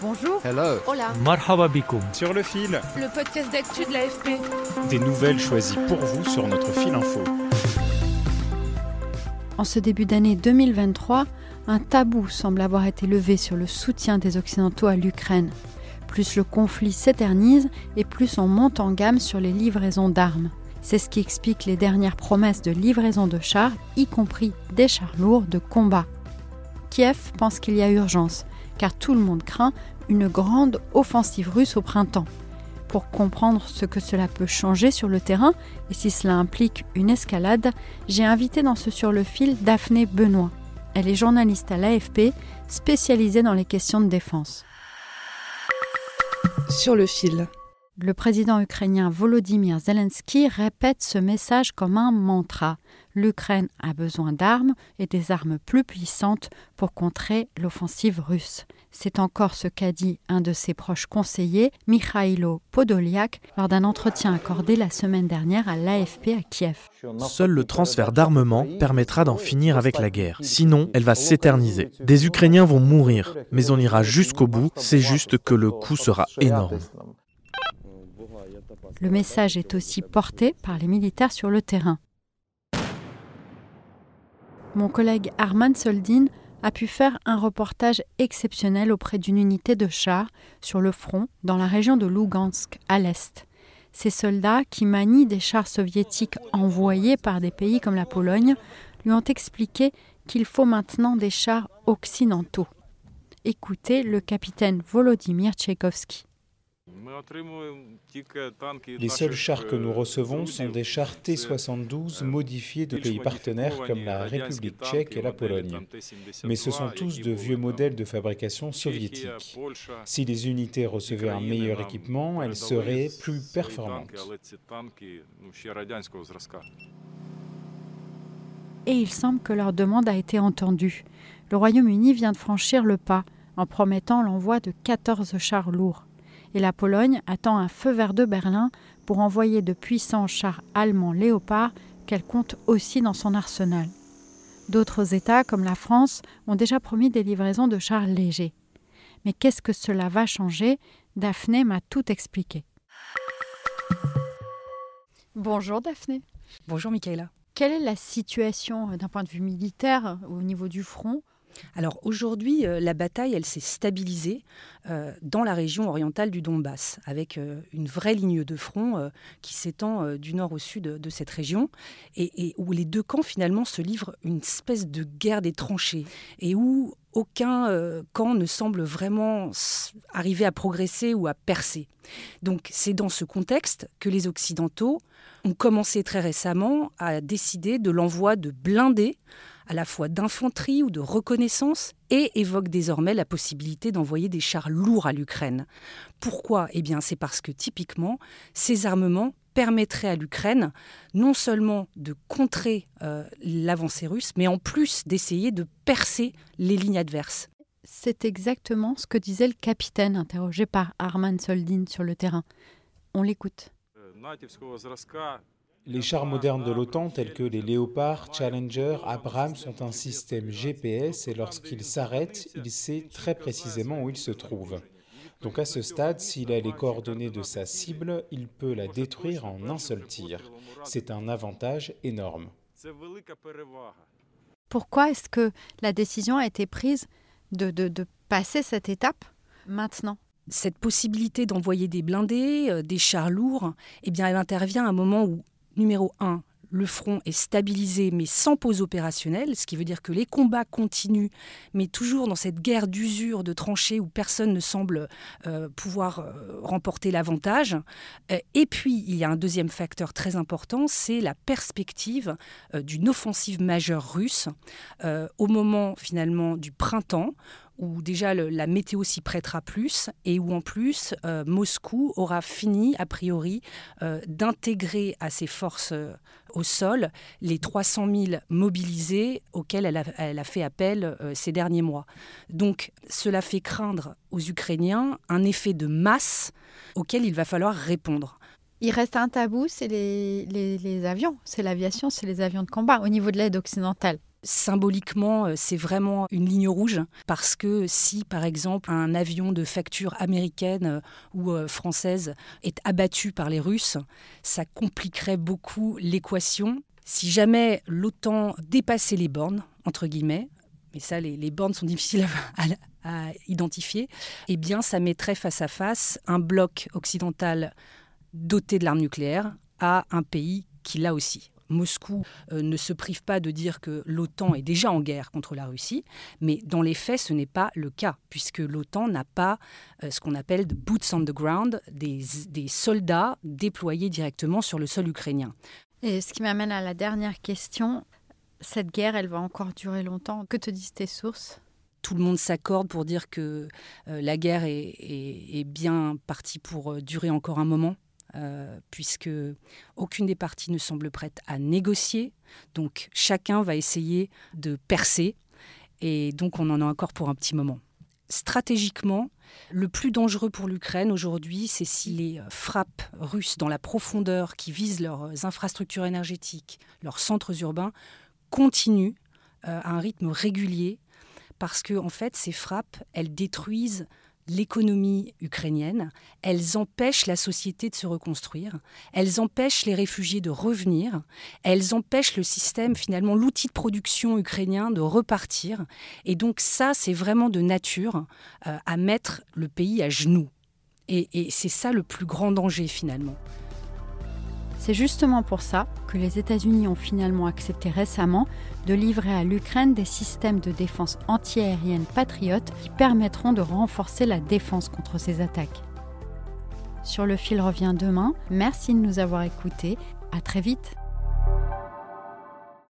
Bonjour. Hello. Hola. Marhaba bikoum. Sur le fil, Le podcast d'actu de l'AFP. des nouvelles choisies pour vous sur notre fil info. En ce début d'année 2023, un tabou semble avoir été levé sur le soutien des Occidentaux à l'Ukraine. Plus le conflit s'éternise et plus on monte en gamme sur les livraisons d'armes. C'est ce qui explique les dernières promesses de livraison de chars, y compris des chars lourds de combat. Kiev pense qu'il y a urgence, car tout le monde craint une grande offensive russe au printemps. Pour comprendre ce que cela peut changer sur le terrain et si cela implique une escalade, j'ai invité dans ce sur le fil Daphné Benoît. Elle est journaliste à l'AFP, spécialisée dans les questions de défense. Sur le fil. Le président ukrainien Volodymyr Zelensky répète ce message comme un mantra. L'Ukraine a besoin d'armes et des armes plus puissantes pour contrer l'offensive russe. C'est encore ce qu'a dit un de ses proches conseillers, Mikhailo Podolyak, lors d'un entretien accordé la semaine dernière à l'AFP à Kiev. Seul le transfert d'armement permettra d'en finir avec la guerre. Sinon, elle va s'éterniser. Des Ukrainiens vont mourir, mais on ira jusqu'au bout. C'est juste que le coût sera énorme. Le message est aussi porté par les militaires sur le terrain. Mon collègue Arman Soldin a pu faire un reportage exceptionnel auprès d'une unité de chars sur le front dans la région de Lugansk, à l'est. Ces soldats, qui manient des chars soviétiques envoyés par des pays comme la Pologne, lui ont expliqué qu'il faut maintenant des chars occidentaux. Écoutez le capitaine Volodymyr Tchaïkovski. Les seuls chars que nous recevons sont des chars T-72 modifiés de pays partenaires comme la République tchèque et la Pologne. Mais ce sont tous de vieux modèles de fabrication soviétique. Si les unités recevaient un meilleur équipement, elles seraient plus performantes. Et il semble que leur demande a été entendue. Le Royaume-Uni vient de franchir le pas en promettant l'envoi de 14 chars lourds et la Pologne attend un feu vert de Berlin pour envoyer de puissants chars allemands Léopard qu'elle compte aussi dans son arsenal. D'autres États, comme la France, ont déjà promis des livraisons de chars légers. Mais qu'est-ce que cela va changer? Daphné m'a tout expliqué. Bonjour Daphné. Bonjour Michaela. Quelle est la situation euh, d'un point de vue militaire au niveau du front? Alors aujourd'hui, euh, la bataille, elle s'est stabilisée euh, dans la région orientale du Donbass, avec euh, une vraie ligne de front qui s'étend du nord au sud de cette région, et, où les deux camps finalement se livrent une espèce de guerre des tranchées, et où aucun camp ne semble vraiment arriver à progresser ou à percer. Donc c'est dans ce contexte que les Occidentaux ont commencé très récemment à décider de l'envoi de blindés à la fois d'infanterie ou de reconnaissance et évoquent désormais la possibilité d'envoyer des chars lourds à l'Ukraine. Pourquoi? Eh bien c'est parce que typiquement ces armements permettraient à l'Ukraine non seulement de contrer euh, l'avancée russe, mais en plus d'essayer de percer les lignes adverses. C'est exactement ce que disait le capitaine interrogé par Arman Soldin sur le terrain. On l'écoute. Les chars modernes de l'OTAN, tels que les Léopard, Challenger, Abrams, ont un système GPS et lorsqu'il s'arrête, il sait très précisément où il se trouve. Donc à ce stade, s'il a les coordonnées de sa cible, il peut la détruire en un seul tir. C'est un avantage énorme. Pourquoi est-ce que la décision a été prise de, de- de passer cette étape maintenant? Cette possibilité d'envoyer des blindés, euh, des chars lourds, eh bien elle intervient à un moment où, numéro un, le front est stabilisé mais sans pause opérationnelle, ce qui veut dire que les combats continuent, mais toujours dans cette guerre d'usure, de tranchées où personne ne semble euh, pouvoir euh, remporter l'avantage. Euh, et puis, il y a un deuxième facteur très important, c'est la perspective d'une offensive majeure russe au moment finalement du printemps où déjà la météo s'y prêtera plus et où en plus euh, Moscou aura fini a priori euh, d'intégrer à ses forces euh, au sol les 300 000 mobilisés auxquels elle a, fait appel ces derniers mois. Donc cela fait craindre aux Ukrainiens un effet de masse auquel il va falloir répondre. Il reste un tabou, c'est les avions, c'est l'aviation, c'est les avions de combat au niveau de l'aide occidentale. Symboliquement, euh, c'est vraiment une ligne rouge parce que si, par exemple, un avion de facture américaine euh, ou euh, française est abattu par les Russes, ça compliquerait beaucoup l'équation. Si jamais l'OTAN dépassait les bornes, entre guillemets, mais ça, les, bornes sont difficiles à, à, identifier, eh bien, ça mettrait face à face un bloc occidental doté de l'arme nucléaire à un pays qui l'a aussi. Moscou euh, ne se prive pas de dire que l'OTAN est déjà en guerre contre la Russie, mais dans les faits, ce n'est pas le cas, puisque l'OTAN n'a pas euh, ce qu'on appelle de boots on the ground, des, des soldats déployés directement sur le sol ukrainien. Et ce qui m'amène à la dernière question, cette guerre, elle va encore durer longtemps. Que te disent tes sources? Tout le monde s'accorde pour dire que euh, la guerre est, est, bien partie pour durer encore un moment. Euh, puisque aucune des parties ne semble prête à négocier. Donc chacun va essayer de percer, et donc on en a encore pour un petit moment. Stratégiquement, le plus dangereux pour l'Ukraine aujourd'hui, c'est si les frappes russes dans la profondeur qui visent leurs infrastructures énergétiques, leurs centres urbains, continuent euh, à un rythme régulier, parce que en fait, ces frappes, elles détruisent l'économie ukrainienne, elles empêchent la société de se reconstruire, elles empêchent les réfugiés de revenir, elles empêchent le système, finalement l'outil de production ukrainien de repartir. Et donc ça, c'est vraiment de nature euh, à mettre le pays à genoux. et c'est ça le plus grand danger finalement. C'est justement pour ça que les États-Unis ont finalement accepté récemment de livrer à l'Ukraine des systèmes de défense antiaérienne patriotes qui permettront de renforcer la défense contre ces attaques. Sur le fil revient demain. Merci de nous avoir écoutés. À très vite.